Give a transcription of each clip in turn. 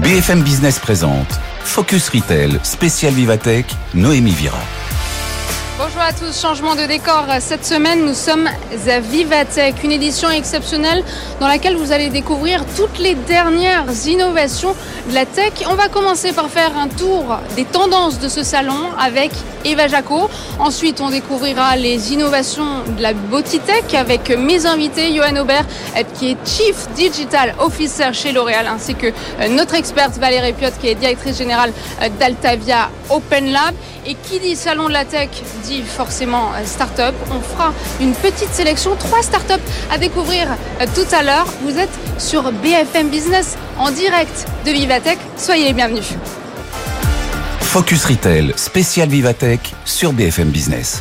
BFM Business présente Focus Retail, spécial Vivatech, Noémie Vira. Bonjour à tous, changement de décor. Cette semaine, nous sommes à Vivatech, une édition exceptionnelle dans laquelle vous allez découvrir toutes les dernières innovations de la tech. On va commencer par faire un tour des tendances de ce salon avec Eva Jaco. Ensuite, on découvrira les innovations de la Botitech avec mes invités, Johan Aubert, qui est Chief Digital Officer chez L'Oréal, ainsi que euh, notre experte Valérie Piot, qui est directrice générale euh, d'Altavia Open Lab. Et qui dit salon de la tech dit forcément euh, start-up. On fera une petite sélection, trois start-up à découvrir euh, tout à l'heure. Vous êtes sur BFM Business en direct de Vivatech. Soyez les bienvenus. Focus Retail, spécial Vivatech sur BFM Business.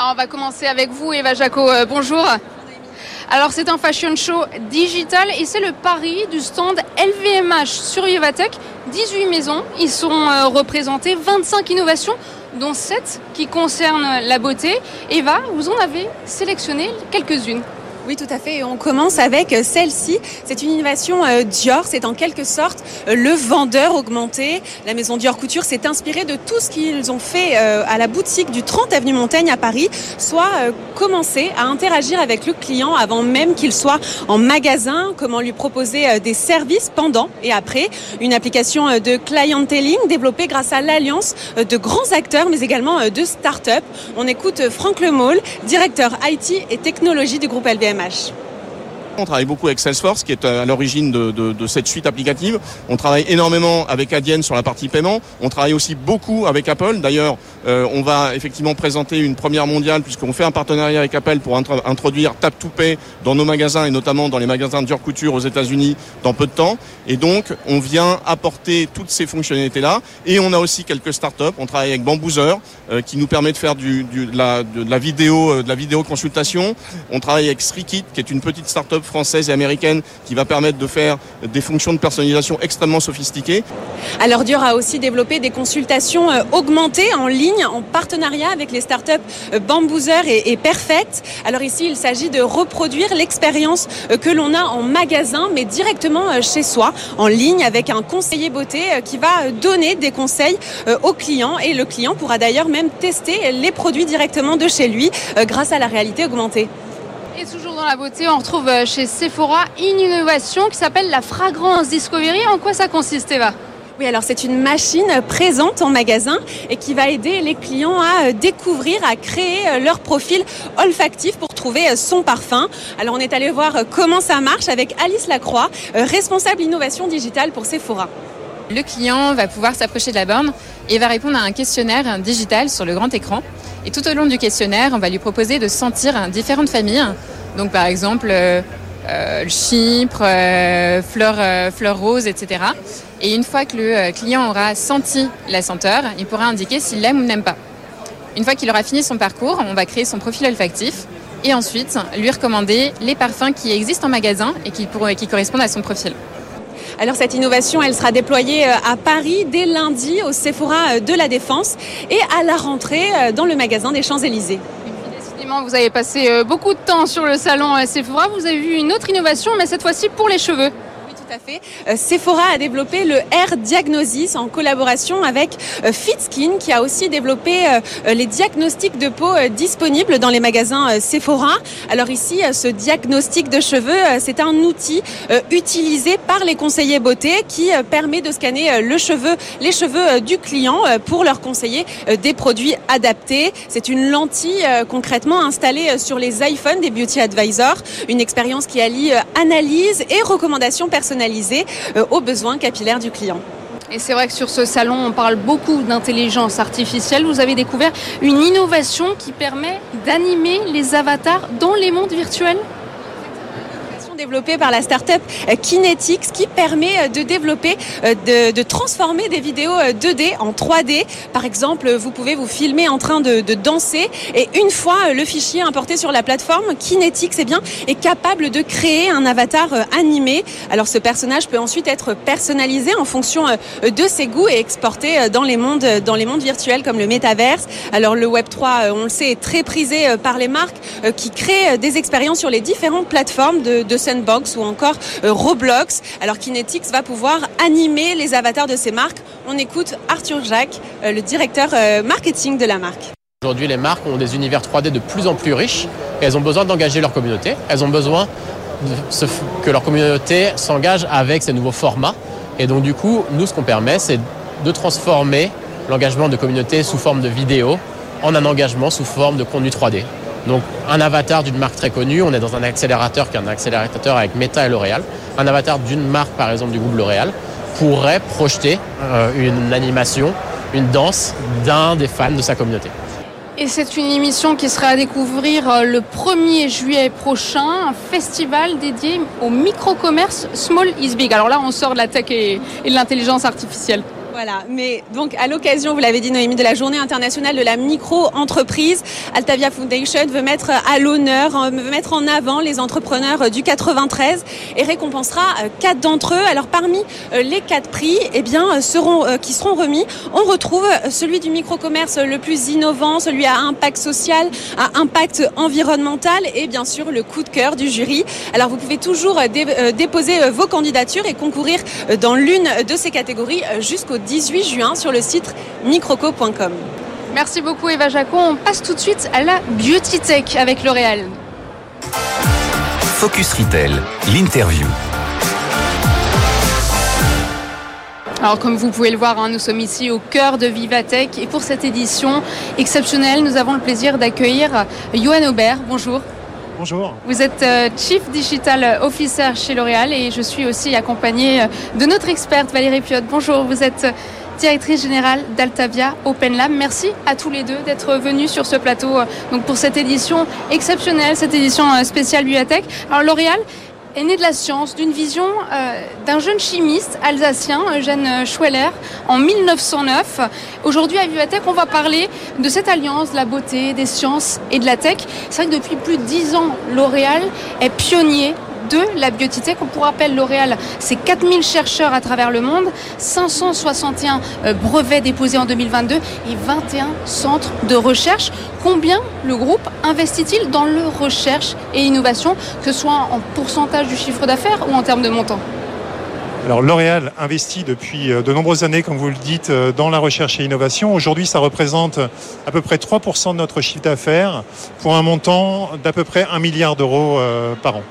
on va commencer avec vous, Eva Jaco. Euh, bonjour. Alors c'est un fashion show digital et c'est le pari du stand LVMH sur Vivatech. 18 maisons, ils sont euh, représentés, 25 innovations, dont 7 qui concernent la beauté. Eva, vous en avez sélectionné quelques-unes. Oui, tout à fait. on commence avec euh, celle-ci. C'est une innovation euh, Dior. C'est en quelque sorte euh, le vendeur augmenté. La maison Dior Couture s'est inspirée de tout ce qu'ils ont fait à la boutique du 30 avenue Montaigne à Paris, soit commencer à interagir avec le client avant même qu'il soit en magasin, comment lui proposer des services pendant et après. Une application de clienteling développée grâce à l'alliance de grands acteurs, mais également de start-up. On écoute Franck Lemaule, directeur IT et technologie du groupe LVM. MH. On travaille beaucoup avec Salesforce, qui est à l'origine de, cette suite applicative. On travaille énormément avec Adyen sur la partie paiement. On travaille aussi beaucoup avec Apple. D'ailleurs, euh, on va effectivement présenter une première mondiale puisqu'on fait un partenariat avec Apple pour introduire Tap to Pay dans nos magasins et notamment dans les magasins de Dior Couture aux États-Unis dans peu de temps. Et donc, on vient apporter toutes ces fonctionnalités-là. Et on a aussi quelques startups. On travaille avec Bamboozer euh, qui nous permet de faire du, de, la, de, la, vidéo, euh, de la vidéo consultation. On travaille avec Srikit qui est une petite startup française et américaine qui va permettre de faire des fonctions de personnalisation extrêmement sophistiquées. Alors Dior a aussi développé des consultations euh, augmentées en ligne en partenariat avec les startups euh, Bamboozer et, Perfect. Alors ici, il s'agit de reproduire l'expérience euh, que l'on a en magasin, mais directement chez soi, en ligne, avec un conseiller beauté qui va donner des conseils aux clients. Et le client pourra d'ailleurs même tester les produits directement de chez lui grâce à la réalité augmentée. Et toujours dans la beauté, on retrouve euh, chez Sephora une innovation qui s'appelle la fragrance Discovery. En quoi ça consiste, Eva? Oui, alors c'est une machine présente en magasin et qui va aider les clients à euh, découvrir, à créer euh, leur profil olfactif pour trouver son parfum. Alors on est allé voir comment ça marche avec Alice Lacroix, responsable innovation digitale pour Sephora. Le client va pouvoir s'approcher de la borne et va répondre à un questionnaire digital sur le grand écran. Et tout au long du questionnaire, on va lui proposer de sentir différentes familles. Donc par exemple, euh, euh, chypre, euh, fleur, rose, etc. Et une fois que le client aura senti la senteur, il pourra indiquer s'il l'aime ou n'aime pas. Une fois qu'il aura fini son parcours, on va créer son profil olfactif et ensuite lui recommander les parfums qui existent en magasin et qui correspondent à son profil. Alors cette innovation, elle sera déployée euh, à Paris dès lundi au Sephora euh, de la Défense et à la rentrée euh, dans le magasin des Champs-Élysées. Décidément, vous avez passé beaucoup de temps sur le salon Sephora. Vous avez vu une autre innovation, mais cette fois-ci pour les cheveux tout fait. Euh, Sephora a développé le Air Diagnosis en collaboration avec euh, FitSkin qui a aussi développé euh, les diagnostics de peau disponibles dans les magasins Sephora. Alors ici, ce diagnostic de cheveux, c'est un outil utilisé par les conseillers beauté qui permet de scanner le cheveu, les cheveux du client pour leur conseiller des produits adaptés. C'est une lentille concrètement installée sur les iPhones des Beauty Advisors, une expérience qui allie analyse et recommandations personnelles euh, aux besoins capillaires du client. Et c'est vrai que sur ce salon, on parle beaucoup d'intelligence artificielle. Vous avez découvert une innovation qui permet d'animer les avatars dans les mondes virtuels développée par la start-up euh, Kinetics qui permet euh, de développer, euh, de, transformer des vidéos 2D en 3D. Par exemple, vous pouvez vous filmer en train de, danser et une fois le fichier importé sur la plateforme, Kinetics eh bien, est capable de créer un avatar animé. Alors ce personnage peut ensuite être personnalisé en fonction de ses goûts et exporté dans les mondes, dans les mondes virtuels comme le métaverse. Alors le Web 3, on le sait, est très prisé par les marques qui créent des expériences sur les différentes plateformes de, de Sandbox ou encore Roblox. Alors Kinetics va pouvoir animer les avatars de ces marques. On écoute Arthur Jacques, le directeur marketing de la marque. Aujourd'hui, les marques ont des univers 3D de plus en plus riches et elles ont besoin d'engager leur communauté. Elles ont besoin que leur communauté s'engage avec ces nouveaux formats. Et donc, du coup, nous, ce qu'on permet, c'est de transformer l'engagement de communauté sous forme de vidéo en un engagement sous forme de contenu 3D. Donc, un avatar d'une marque très connue, on est dans un accélérateur qui est un accélérateur avec Meta et L'Oréal. Un avatar d'une marque, par exemple, du groupe L'Oréal, pourrait projeter euh, une animation, une danse d'un des fans de sa communauté. Et c'est une émission qui sera à découvrir euh, le 1er juillet prochain, un festival dédié au micro-commerce Small is Big. Alors là, on sort de la tech et, de l'intelligence artificielle. Voilà, mais donc à l'occasion, vous l'avez dit Noémie, de la journée internationale de la micro-entreprise, Altavia Foundation veut mettre à l'honneur, euh, veut mettre en avant les entrepreneurs euh, du 93 et récompensera euh, quatre d'entre eux. Alors parmi les quatre prix, eh bien, seront, qui seront remis, on retrouve celui du micro-commerce le plus innovant, celui à impact social, à impact environnemental et bien sûr le coup de cœur du jury. Alors vous pouvez toujours déposer vos candidatures et concourir dans l'une de ces catégories jusqu'au 18 juin sur le site microco.com. Merci beaucoup Eva Jacon. On passe tout de suite à la Beauty Tech avec L'Oréal. Focus Retail, l'interview. Alors comme vous pouvez le voir, hein, nous sommes ici au cœur de Vivatech et pour cette édition exceptionnelle, nous avons le plaisir d'accueillir Johan Aubert. Bonjour. Bonjour. Vous êtes euh, Chief Digital Officer chez L'Oréal et je suis aussi accompagnée euh, de notre experte Valérie Piotte. Bonjour, vous êtes euh, directrice générale d'Altavia Open Lab. Merci à tous les deux d'être venus sur ce plateau donc pour cette édition exceptionnelle, cette édition spéciale Biotech. Alors L'Oréal est né de la science, d'une vision euh, d'un jeune chimiste alsacien, Eugène Schweller, en 1909. Aujourd'hui, à Vivatech, on va parler de cette alliance de la beauté, des sciences et de la tech. C'est vrai que depuis plus de dix ans, L'Oréal est pionnier de la biotech. Pour rappel, L'Oréal, c'est 4000 chercheurs à travers le monde, 561 euh, brevets déposés en 2022 et 21 centres de recherche. Combien le groupe investit-il dans le recherche et innovation, que ce soit en pourcentage du chiffre d'affaires ou en termes de montant? Alors L'Oréal investit depuis euh, de nombreuses années, comme vous le dites, euh, dans la recherche et innovation. Aujourd'hui, ça représente à peu près 3% de notre chiffre d'affaires pour un montant d'à peu près 1 milliard d'euros par an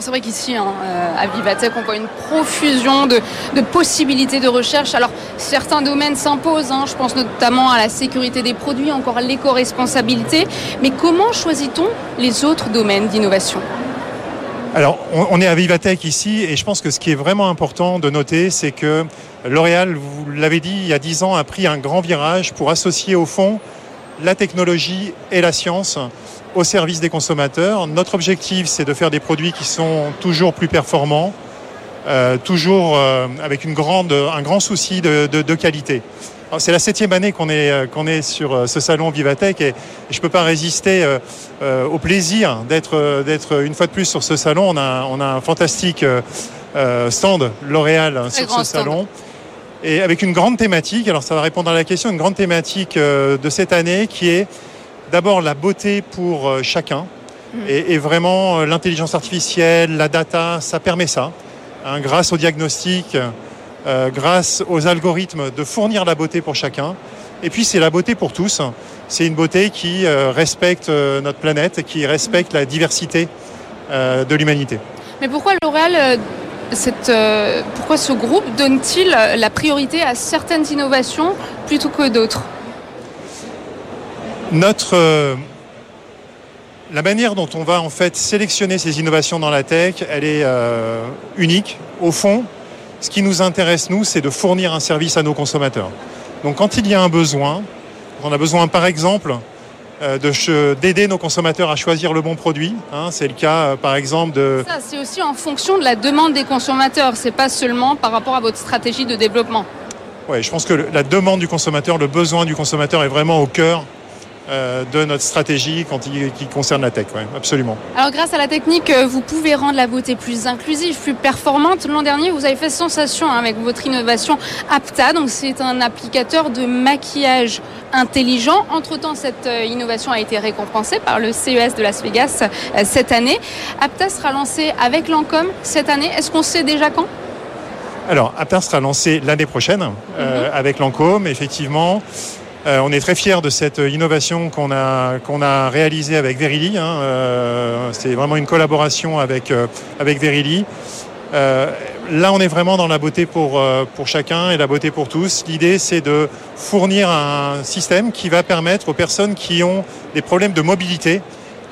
c'est vrai qu'ici, hein, euh, à Vivatech, on voit une profusion de, possibilités de recherche. Alors certains domaines s'imposent, hein. je pense notamment à la sécurité des produits, encore l'éco-responsabilité. Mais comment choisit-on les autres domaines d'innovation? Alors, on est à Vivatech ici et je pense que ce qui est vraiment important de noter, c'est que L'Oréal, vous l'avez dit, il y a 10 ans, a pris un grand virage pour associer au fond la technologie et la science au service des consommateurs. Notre objectif, c'est de faire des produits qui sont toujours plus performants, euh, toujours euh, avec une grande, un grand souci de, qualité. C'est la septième année qu'on est, euh, qu'on est sur ce salon Vivatech et, je ne peux pas résister au plaisir d'être, d'être une fois de plus sur ce salon. On a, on a un fantastique stand L'Oréal sur ce salon et avec une grande thématique. Alors ça va répondre à la question, une grande thématique de cette année qui est d'abord la beauté pour euh, chacun. Mm. Et, vraiment, euh, l'intelligence artificielle, la data, ça permet ça. Hein, grâce au diagnostic, euh, grâce aux algorithmes, de fournir la beauté pour chacun. Et puis, c'est la beauté pour tous. C'est une beauté qui respecte notre planète, qui respecte la diversité de l'humanité. Mais pourquoi L'Oréal cette, pourquoi ce groupe donne-t-il la priorité à certaines innovations plutôt que d'autres? Notre, euh, la manière dont on va en fait sélectionner ces innovations dans la tech, elle est euh, unique. Au fond, ce qui nous intéresse, nous, c'est de fournir un service à nos consommateurs. Donc quand il y a un besoin, on a besoin par exemple euh, d'aider nos consommateurs à choisir le bon produit. Hein. c'est le cas par exemple de... Ça, c'est aussi en fonction de la demande des consommateurs, c'est pas seulement par rapport à votre stratégie de développement. Oui, je pense que la demande du consommateur, le besoin du consommateur est vraiment au cœur euh, de notre stratégie quand il, qui concerne la tech, ouais, absolument. Alors grâce à la technique, euh, vous pouvez rendre la beauté plus inclusive, plus performante. L'an dernier, vous avez fait sensation hein, avec votre innovation Apta, donc c'est un applicateur de maquillage intelligent. Entre-temps, cette euh, innovation a été récompensée par le CES de Las Vegas cette année. Apta sera lancé avec Lancôme cette année. Est-ce qu'on sait déjà quand? Alors, Apta sera lancé l'année prochaine euh, avec Lancôme, effectivement. Euh, on est très fiers de cette innovation qu'on a, a réalisée avec Verily. Hein. Euh, c'est vraiment une collaboration avec, euh, Verily. Euh, là, on est vraiment dans la beauté pour, euh, chacun et la beauté pour tous. L'idée, c'est de fournir un système qui va permettre aux personnes qui ont des problèmes de mobilité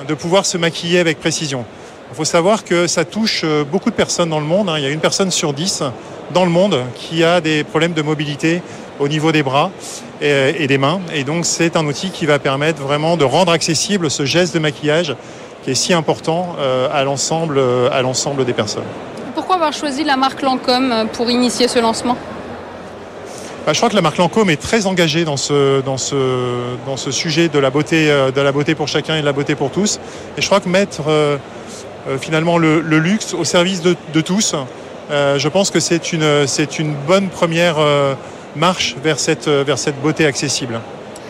de pouvoir se maquiller avec précision. Il faut savoir que ça touche euh, beaucoup de personnes dans le monde. hein. Il y a une personne sur dix dans le monde qui a des problèmes de mobilité au niveau des bras et, et des mains. Et donc, c'est un outil qui va permettre vraiment de rendre accessible ce geste de maquillage qui est si important euh, à l'ensemble euh, à l'ensemble des personnes. Pourquoi avoir choisi la marque Lancôme euh, pour initier ce lancement? Bah, je crois que la marque Lancôme est très engagée dans ce, dans ce, dans ce sujet de la, beauté, de la beauté pour chacun et de la beauté pour tous. Et je crois que mettre euh, finalement le, le luxe au service de, de tous, euh, je pense que c'est une, c'est une bonne première euh, marche vers cette, euh, vers cette beauté accessible.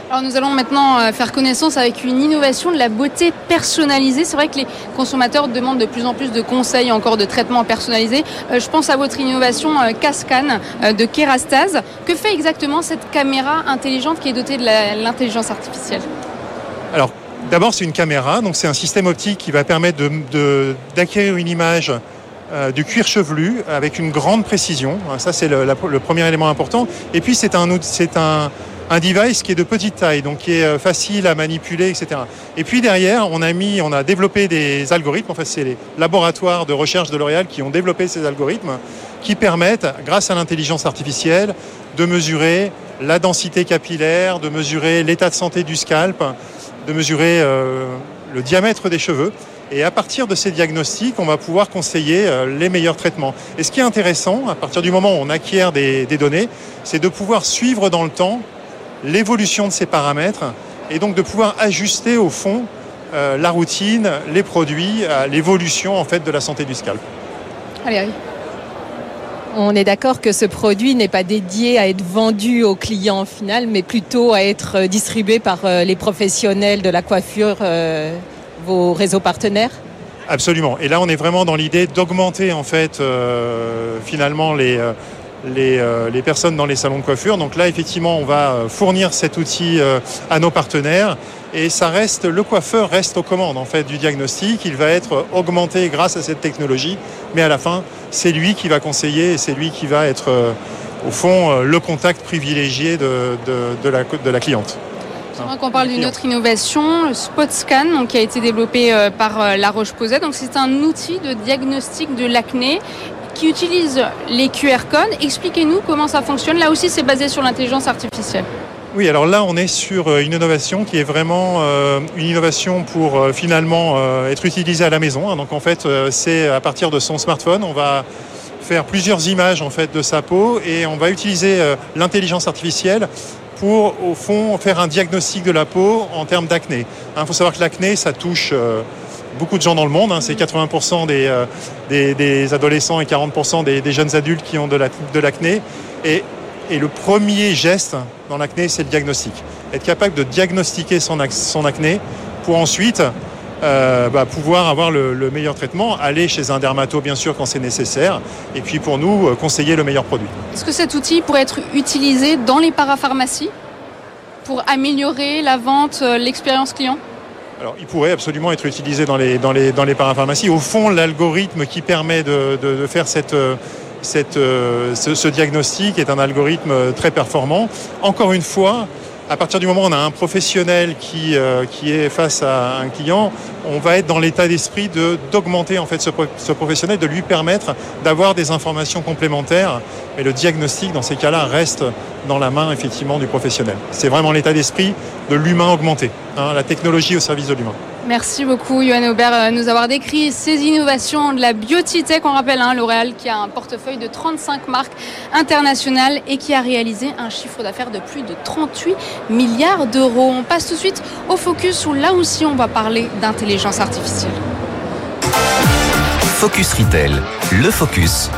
Alors nous allons maintenant euh, faire connaissance avec une innovation de la beauté personnalisée. C'est vrai que les consommateurs demandent de plus en plus de conseils, encore de traitements personnalisés. Euh, Je pense à votre innovation Cascan de Kerastase. Que fait exactement cette caméra intelligente qui est dotée de l'intelligence artificielle? Alors, d'abord, c'est une caméra, donc c'est un système optique qui va permettre de- de- d'acquérir une image euh, du cuir chevelu avec une grande précision. Ça, c'est le, premier élément important. Et puis, c'est un, un, un device qui est de petite taille, donc qui est euh, facile à manipuler, etc. Et puis derrière, on a mis, on a développé des algorithmes. En fait, c'est les laboratoires de recherche de L'Oréal qui ont développé ces algorithmes qui permettent, grâce à l'intelligence artificielle, de mesurer la densité capillaire, de mesurer l'état de santé du scalp, de mesurer euh, le diamètre des cheveux. Et à partir de ces diagnostics, on va pouvoir conseiller euh, les meilleurs traitements. Et ce qui est intéressant, à partir du moment où on acquiert des, données, c'est de pouvoir suivre dans le temps l'évolution de ces paramètres et donc de pouvoir ajuster au fond euh, la routine, les produits, l'évolution en fait de la santé du scalp. Valérie. On est d'accord que ce produit n'est pas dédié à être vendu au client final, mais plutôt à être euh, distribué par les professionnels de la coiffure, vos réseaux partenaires Absolument. Et là, on est vraiment dans l'idée d'augmenter en fait euh, finalement les, euh, euh, les personnes dans les salons de coiffure. Donc là, effectivement, on va fournir cet outil à nos partenaires et ça reste le coiffeur reste aux commandes en fait du diagnostic. Il va être augmenté grâce à cette technologie, mais à la fin, c'est lui qui va conseiller et c'est lui qui va être au fond le contact privilégié de, de la cliente. J'aimerais qu'on parle d'une autre innovation, le Spot Scan, donc, qui a été développé euh, par euh, La Roche-Posay. Donc, c'est un outil de diagnostic de l'acné qui utilise les QR codes. Expliquez-nous comment ça fonctionne. Là aussi, c'est basé sur l'intelligence artificielle. Oui, alors là, on est sur euh, une innovation qui est vraiment euh, une innovation pour euh, finalement euh, être utilisée à la maison. hein. Donc en fait, c'est à partir de son smartphone, on va faire plusieurs images en fait de sa peau et on va utiliser l'intelligence artificielle pour au fond faire un diagnostic de la peau en termes d'acné. Il faut savoir que l'acné, ça touche euh, beaucoup de gens dans le monde. hein. C'est 80% des, euh, des, des adolescents et 40% des, des jeunes adultes qui ont de la- de l'acné. et et le premier geste dans l'acné, c'est le diagnostic. Être capable de diagnostiquer son, son acné pour ensuite euh, bah, pouvoir avoir le, le meilleur traitement, aller chez un dermato bien sûr quand c'est nécessaire, et puis pour nous, euh, conseiller le meilleur produit. Est-ce que cet outil pourrait être utilisé dans les parapharmacies pour améliorer la vente, euh, l'expérience client? Alors, il pourrait absolument être utilisé dans les, dans les, dans les parapharmacies. Au fond, l'algorithme qui permet de, de- de faire cette, cette, ce, ce diagnostic est un algorithme très performant. Encore une fois, à partir du moment où on a un professionnel qui, euh, qui est face à un client, on va être dans l'état d'esprit de d'augmenter en fait ce, ce professionnel, de lui permettre d'avoir des informations complémentaires. Et le diagnostic, dans ces cas-là, reste dans la main effectivement du professionnel. C'est vraiment l'état d'esprit de l'humain augmenté, hein, la technologie au service de l'humain. Merci beaucoup, Johan Aubert, de nous avoir décrit ces innovations de la biotech. On rappelle hein, L'Oréal qui a un portefeuille de 35 marques internationales et qui a réalisé un chiffre d'affaires de plus de 38 milliards d'euros. On passe tout de suite au focus où là aussi on va parler d'intelligence artificielle. Focus Retail, le focus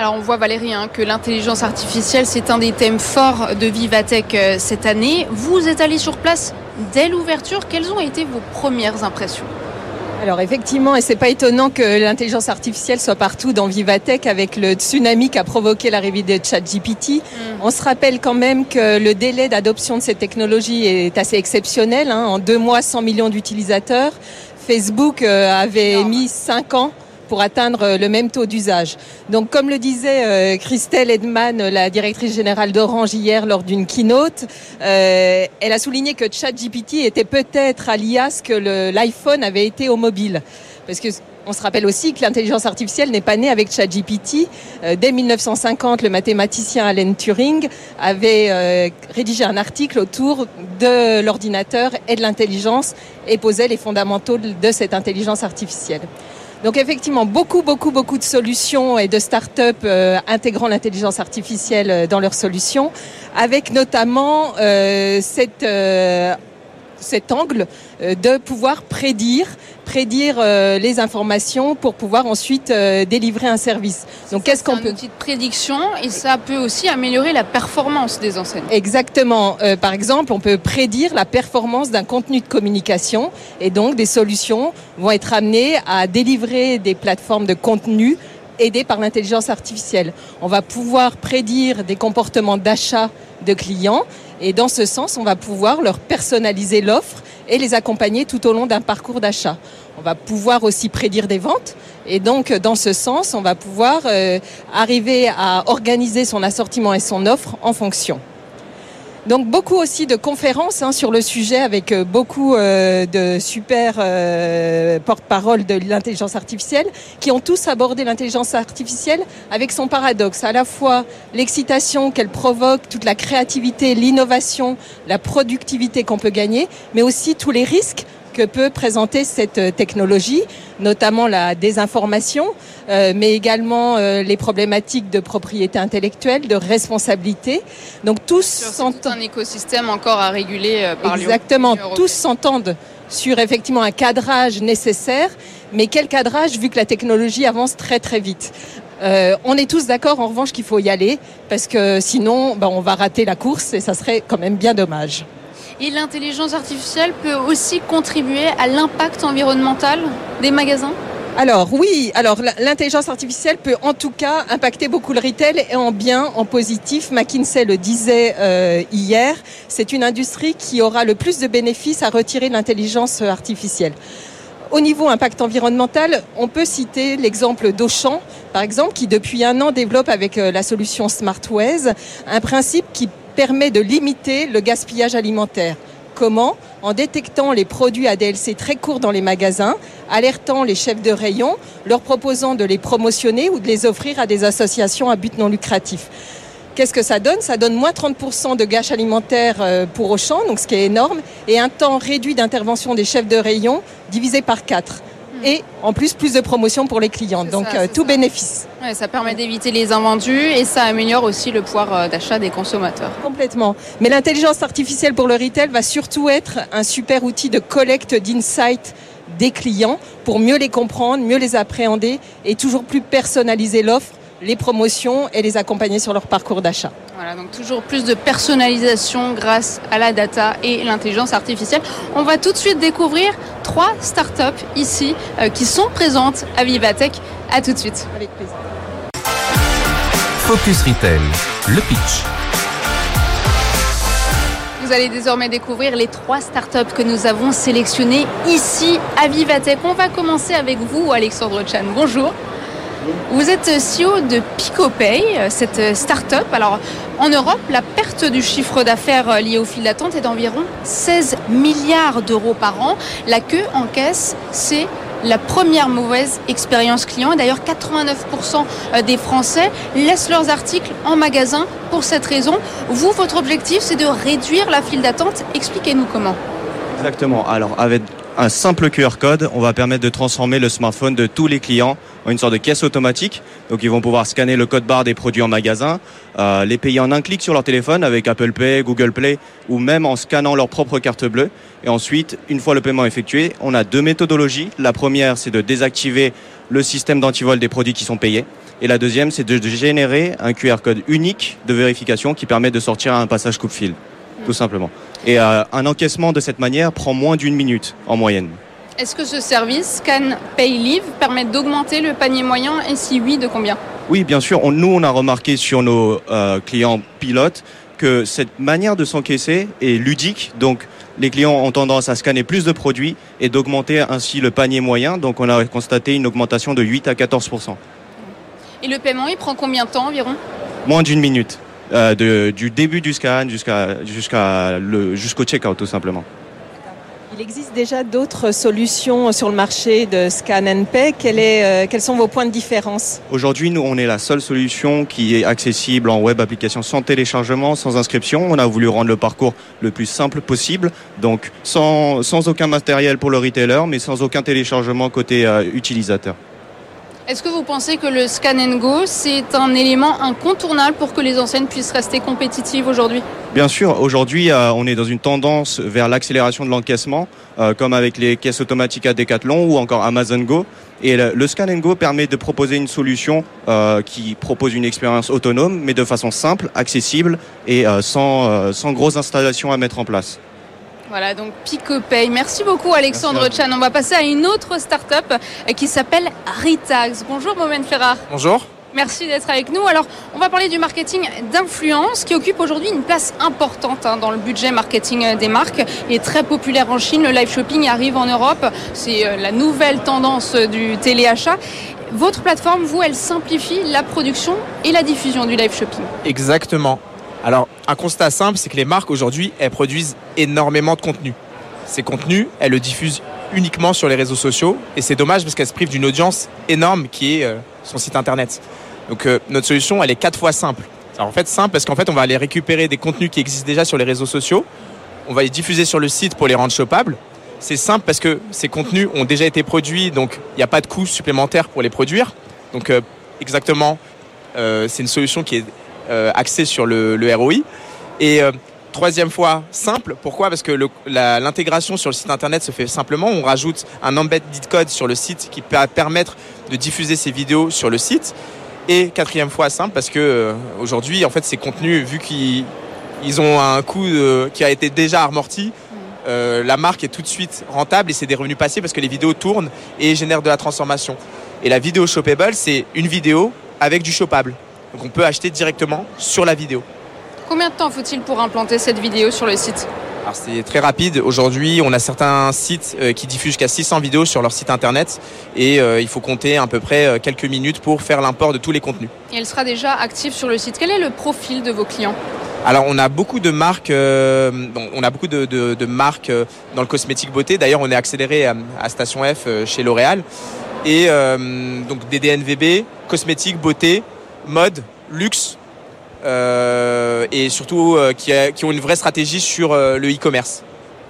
Alors on voit Valérie hein, que l'intelligence artificielle c'est un des thèmes forts de Vivatech euh, cette année. Vous êtes allé sur place dès l'ouverture. Quelles ont été vos premières impressions? Alors effectivement, et c'est pas étonnant que l'intelligence artificielle soit partout dans Vivatech avec le tsunami qui a provoqué l'arrivée de ChatGPT. Mm. On se rappelle quand même que le délai d'adoption de cette technologie est assez exceptionnel. Hein. En deux mois, 100 millions d'utilisateurs. Facebook euh, avait mis 5 ans pour atteindre le même taux d'usage. Donc, comme le disait euh, Christelle Edman, la directrice générale d'Orange hier lors d'une keynote, euh, elle a souligné que ChatGPT était peut-être à l'IA que l'iPhone avait été au mobile. Parce que on se rappelle aussi que l'intelligence artificielle n'est pas née avec ChatGPT. Euh, dès 1950, le mathématicien Alan Turing avait rédigé un article autour de l'ordinateur et de l'intelligence et posait les fondamentaux de cette intelligence artificielle. Donc effectivement, beaucoup, beaucoup, beaucoup de solutions et de start-up euh, intégrant l'intelligence artificielle euh, dans leurs solutions, avec notamment euh, cette cet angle de pouvoir prédire prédire les informations pour pouvoir ensuite délivrer un service. Donc qu'est-ce qu'on peut outil de prédiction et ça peut aussi améliorer la performance des enseignes. Exactement. par exemple, on peut prédire la performance d'un contenu de communication et donc des solutions vont être amenées à délivrer des plateformes de contenu aidées par l'intelligence artificielle. On va pouvoir prédire des comportements d'achat de clients et dans ce sens, on va pouvoir leur personnaliser l'offre et les accompagner tout au long d'un parcours d'achat. On va pouvoir aussi prédire des ventes et donc dans ce sens, on va pouvoir euh, arriver à organiser son assortiment et son offre en fonction. Donc beaucoup aussi de conférences hein, sur le sujet avec euh, beaucoup euh, de super euh, porte-parole de l'intelligence artificielle qui ont tous abordé l'intelligence artificielle avec son paradoxe, à la fois l'excitation qu'elle provoque, toute la créativité, l'innovation, la productivité qu'on peut gagner, mais aussi tous les risques que peut présenter cette euh, technologie, notamment la désinformation, euh, mais également euh, les problématiques de propriété intellectuelle, de responsabilité. Donc tous s'entendent. un écosystème encore à réguler par Exactement, tous s'entendent sur effectivement un cadrage nécessaire, mais quel cadrage vu que la technologie avance très très vite? on est tous d'accord en revanche qu'il faut y aller parce que sinon ben, on va rater la course et ça serait quand même bien dommage. Et l'intelligence artificielle peut aussi contribuer à l'impact environnemental des magasins alors oui, alors l'intelligence artificielle peut en tout cas impacter beaucoup le retail et en bien, en positif. McKinsey le disait euh, hier, c'est une industrie qui aura le plus de bénéfices à retirer de l'intelligence artificielle. Au niveau impact environnemental, on peut citer l'exemple d'Auchan, par exemple, qui depuis un an développe avec euh, la solution SmartWays un principe qui permet de limiter le gaspillage alimentaire. Comment? En détectant les produits à DLC très courts dans les magasins, alertant les chefs de rayon, leur proposant de les promotionner ou de les offrir à des associations à but non lucratif. Qu'est-ce que ça donne? Ça donne moins 30% de gâches alimentaire euh, pour Auchan, donc ce qui est énorme, et un temps réduit d'intervention des chefs de rayon divisé par 4 et en plus plus de promotion pour les clients. Donc euh, tout bénéfice. ça permet d'éviter les invendus et ça améliore aussi le pouvoir euh, d'achat des consommateurs. Complètement. Mais l'intelligence artificielle pour le retail va surtout être un super outil de collecte d'insights des clients pour mieux les comprendre, mieux les appréhender et toujours plus personnaliser l'offre les promotions et les accompagner sur leur parcours d'achat. Voilà, donc toujours plus de personnalisation grâce à la data et l'intelligence artificielle. On va tout de suite découvrir trois startups ici euh, qui sont présentes à Vivatech. À tout de suite. Avec plaisir. Focus Retail, le pitch. Vous allez désormais découvrir les trois startups que nous avons sélectionnées ici à Vivatech. On va commencer avec vous, Alexandre Chan. Bonjour. Vous êtes CEO de PicoPay, cette start-up. Alors, en Europe, la perte du chiffre d'affaires lié au fil d'attente est d'environ 16 milliards d'euros par an. La queue en caisse, c'est la première mauvaise expérience client. D'ailleurs, 89% euh, des Français laissent leurs articles en magasin pour cette raison. Vous, votre objectif, c'est de réduire la file d'attente. Expliquez-nous comment. Exactement. Alors, avec un simple QR code, on va permettre de transformer le smartphone de tous les clients en une sorte de caisse automatique. Donc ils vont pouvoir scanner le code barre des produits en magasin, euh, les payer en un clic sur leur téléphone avec Apple Pay, Google Play ou même en scannant leur propre carte bleue. Et ensuite, une fois le paiement effectué, on a deux méthodologies. La première, c'est de désactiver le système d'antivol des produits qui sont payés. Et la deuxième, c'est de générer un QR code unique de vérification qui permet de sortir un passage coupe-fil, tout simplement. Et euh, un encaissement de cette manière prend moins d'une minute en moyenne. Est-ce que ce service Scan Pay Live permet d'augmenter le panier moyen et si oui, de combien? Oui, bien sûr. On- nous, on a remarqué sur nos euh, clients pilotes que cette manière de s'encaisser est ludique. Donc, les clients ont tendance à scanner plus de produits et d'augmenter ainsi le panier moyen. Donc, on a constaté une augmentation de 8 à 14% Et le paiement, il prend combien de temps environ? Moins d'une minute. Euh, de- du début du scan jusqu'à jusqu'à le jusqu'au check-out tout simplement. Il existe déjà d'autres solutions sur le marché de scan and pay. Quel est, euh, quels sont vos points de différence? Aujourd'hui, nous, on est la seule solution qui est accessible en web application sans téléchargement, sans inscription. On a voulu rendre le parcours le plus simple possible, donc sans, sans aucun matériel pour le retailer, mais sans aucun téléchargement côté euh, utilisateur. Est-ce que vous pensez que le Scan and Go, c'est un élément incontournable pour que les enseignes puissent rester compétitives aujourd'hui? Bien sûr, aujourd'hui, euh, on est dans une tendance vers l'accélération de l'encaissement, euh, comme avec les caisses automatiques à Decathlon ou encore Amazon Go. Et le, Scan and Go permet de proposer une solution euh, qui propose une expérience autonome, mais de façon simple, accessible et sans, sans grosse installation à mettre en place. Voilà, donc PicoPay. Merci beaucoup Alexandre Merci Chan. On va passer à une autre start-up euh, qui s'appelle Retags. Bonjour Momen Ferrar. Bonjour. Merci d'être avec nous. Alors, on va parler du marketing d'influence qui occupe aujourd'hui une place importante hein, dans le budget marketing euh, des marques. Il est très populaire en Chine. Le live shopping arrive en Europe. C'est euh, la nouvelle tendance du téléachat. Votre plateforme, vous, elle simplifie la production et la diffusion du live shopping. Exactement. Alors, un constat simple, c'est que les marques aujourd'hui, elles produisent énormément de contenu. Ces contenus, elles le diffusent uniquement sur les réseaux sociaux et c'est dommage parce qu'elles se privent d'une audience énorme qui est euh, son site internet. Donc euh, notre solution, elle est quatre fois simple. Alors, en fait, simple parce qu'en fait, on va aller récupérer des contenus qui existent déjà sur les réseaux sociaux, on va les diffuser sur le site pour les rendre shoppables. C'est simple parce que ces contenus ont déjà été produits, donc il n'y a pas de coût supplémentaire pour les produire. Donc euh, exactement, c'est une solution qui est euh, axée sur le, ROI. Et euh, troisième fois, simple. Pourquoi? Parce que l'intégration sur le site internet se fait simplement. On rajoute un embedded code sur le site qui va permettre de diffuser ces vidéos sur le site. Et quatrième fois, simple, parce que euh, aujourd'hui, en fait, ces contenus, vu qu'ils ils ont un coût qui a été déjà amorti, la marque est tout de suite rentable et c'est des revenus passés parce que les vidéos tournent et génèrent de la transformation. Et la vidéo shoppable, c'est une vidéo avec du shoppable. Donc on peut acheter directement sur la vidéo. Combien de temps faut-il pour implanter cette vidéo sur le site Alors c'est très rapide. Aujourd'hui, on a certains sites euh, qui diffusent jusqu'à 600 vidéos sur leur site internet et euh, il faut compter à peu près euh, quelques minutes pour faire l'import de tous les contenus. Et elle sera déjà active sur le site. Quel est le profil de vos clients Alors on a beaucoup de marques, euh, bon, on a beaucoup de, de- de marques euh, dans le cosmétique beauté. D'ailleurs, on est accéléré à, à Station F euh, chez L'Oréal et donc des DNVB, cosmétique, beauté, mode, luxe. euh, et surtout euh, qui, a- qui ont une vraie stratégie sur euh, le e-commerce.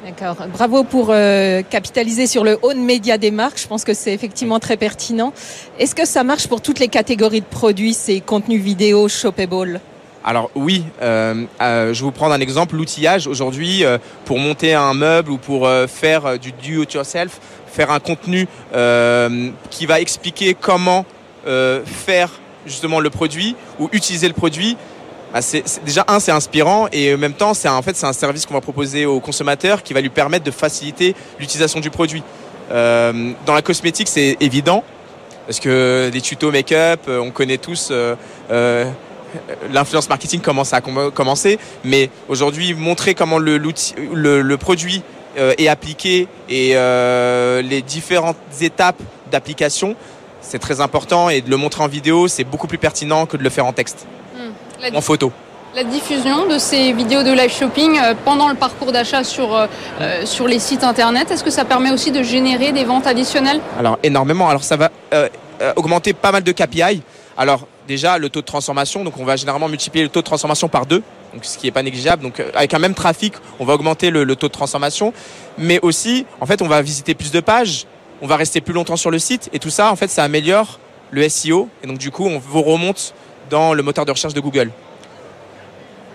D'accord. Bravo pour capitaliser sur le haut de média des marques. Je pense que c'est effectivement très pertinent. Est-ce que ça marche pour toutes les catégories de produits, ces contenus vidéo shoppable? Alors oui, euh, euh, je vais vous prendre un exemple, l'outillage aujourd'hui euh, pour monter un meuble ou pour faire du do it yourself, faire un contenu qui va expliquer comment faire justement le produit ou utiliser le produit. bah, c'est, déjà un, c'est inspirant et en même temps, c'est en fait c'est un service qu'on va proposer au consommateur qui va lui permettre de faciliter l'utilisation du produit. Euh, dans la cosmétique, c'est évident parce que des tutos make-up, euh, on connaît tous. euh, euh, l'influence marketing commence à com- commencer, mais aujourd'hui montrer comment le, produit euh, est appliqué et euh, les différentes étapes d'application, c'est très important et de le montrer en vidéo, c'est beaucoup plus pertinent que de le faire en texte, La- en photo. La diffusion de ces vidéos de live shopping euh, pendant le parcours d'achat sur, euh, euh, sur les sites internet, est-ce que ça permet aussi de générer des ventes additionnelles? Alors énormément. Alors ça va euh, augmenter pas mal de KPI. Alors déjà le taux de transformation, donc on va généralement multiplier le taux de transformation par deux, donc ce qui n'est pas négligeable. Donc avec un même trafic, on va augmenter le, le taux de transformation, mais aussi en fait on va visiter plus de pages, on va rester plus longtemps sur le site et tout ça en fait ça améliore le SEO et donc du coup on vous remonte dans le moteur de recherche de Google.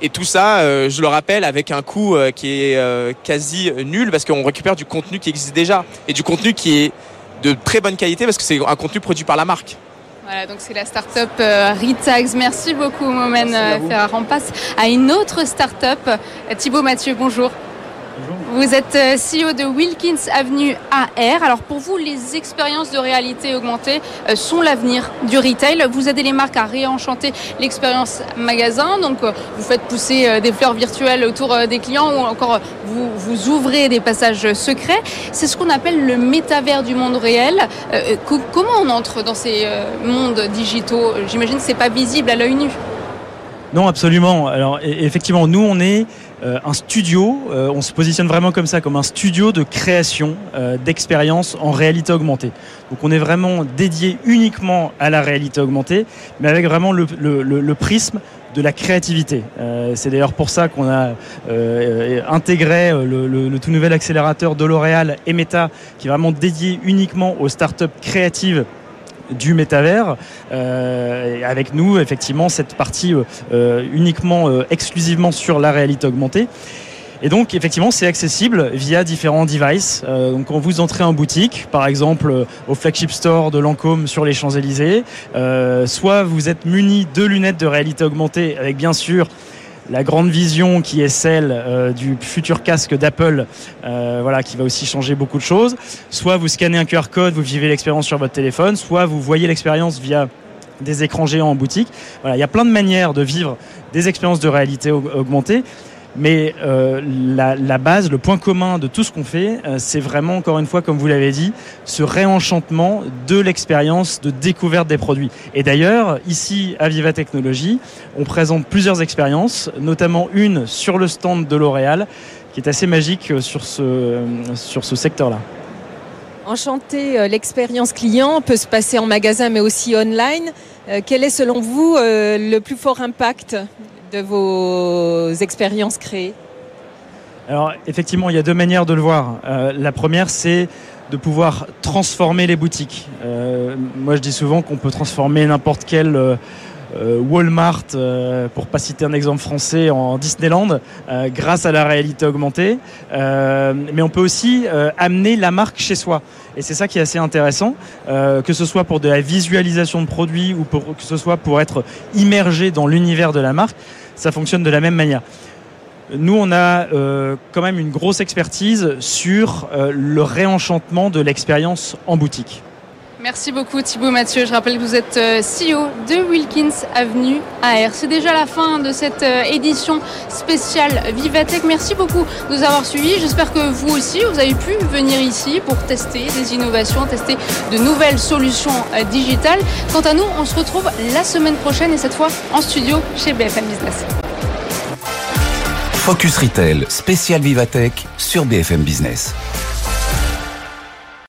Et tout ça, euh, je le rappelle, avec un coût euh, qui est euh, quasi nul parce qu'on récupère du contenu qui existe déjà et du contenu qui est de très bonne qualité parce que c'est un contenu produit par la marque. Voilà, donc c'est la start-up Retags. Merci beaucoup, Momen euh, Ferrar. On passe à une autre start-up. Thibaut Mathieu, bonjour. Vous êtes euh, CEO de Wilkins Avenue AR. Alors pour vous, les expériences de réalité augmentée euh, sont l'avenir du retail. Vous aidez les marques à réenchanter l'expérience magasin. Donc euh, vous faites pousser des fleurs virtuelles autour des clients ou encore vous, vous ouvrez des passages secrets. C'est ce qu'on appelle le métavers du monde réel. Co- comment on entre dans ces mondes digitaux? J'imagine que c'est pas visible à l'œil nu. Non, absolument. Alors, e- effectivement, nous, on est euh, un studio. euh, on se positionne vraiment comme ça, comme un studio de création euh, d'expériences en réalité augmentée. Donc, on est vraiment dédié uniquement à la réalité augmentée, mais avec vraiment le, prisme de la créativité. C'est d'ailleurs pour ça qu'on a intégré le, tout nouvel accélérateur de L'Oréal et Meta, qui est vraiment dédié uniquement aux startups créatives du métavers. Euh, avec nous, effectivement, cette partie euh, euh, uniquement, euh, exclusivement sur la réalité augmentée. Et donc, effectivement, c'est accessible via différents devices. Euh, donc, quand vous entrez en boutique, par exemple euh, au flagship store de Lancôme sur les Champs-Élysées, euh, soit vous êtes muni de lunettes de réalité augmentée avec bien sûr la grande vision qui est celle euh, du futur casque d'Apple, euh, voilà, qui va aussi changer beaucoup de choses. Soit vous scannez un QR code, vous vivez l'expérience sur votre téléphone, soit vous voyez l'expérience via des écrans géants en boutique. Voilà, il y a plein de manières de vivre des expériences de réalité aug- augmentée. Mais euh, la, base, le point commun de tout ce qu'on fait, euh, c'est vraiment, encore une fois, comme vous l'avez dit, ce réenchantement de l'expérience de découverte des produits. Et d'ailleurs, ici, à Viva Technologies, on présente plusieurs expériences, notamment une sur le stand de L'Oréal, qui est assez magique euh, sur ce, sur ce secteur-là. Enchanté, l'expérience client peut se passer en magasin mais aussi online. Quel est selon vous le plus fort impact de vos expériences créées Alors effectivement, il y a deux manières de le voir. Euh, la première, c'est de pouvoir transformer les boutiques. Euh, moi, je dis souvent qu'on peut transformer n'importe quel euh, Walmart, euh, pour pas citer un exemple français, en Disneyland, euh, grâce à la réalité augmentée. Euh, mais on peut aussi euh, amener la marque chez soi. Et c'est ça qui est assez intéressant, euh, que ce soit pour de la visualisation de produits ou pour, que ce soit pour être immergé dans l'univers de la marque, ça fonctionne de la même manière. Nous, on a euh, quand même une grosse expertise sur euh, le réenchantement de l'expérience en boutique. Merci beaucoup Thibaut Mathieu. Je rappelle que vous êtes euh, CEO de Wilkins Avenue AR. C'est déjà la fin de cette euh, édition spéciale Vivatech. Merci beaucoup de nous avoir suivis. J'espère que vous aussi, vous avez pu venir ici pour tester des innovations, tester de nouvelles solutions euh, digitales. Quant à nous, on se retrouve la semaine prochaine et cette fois en studio chez BFM Business. Focus Retail, spécial Vivatech sur BFM Business.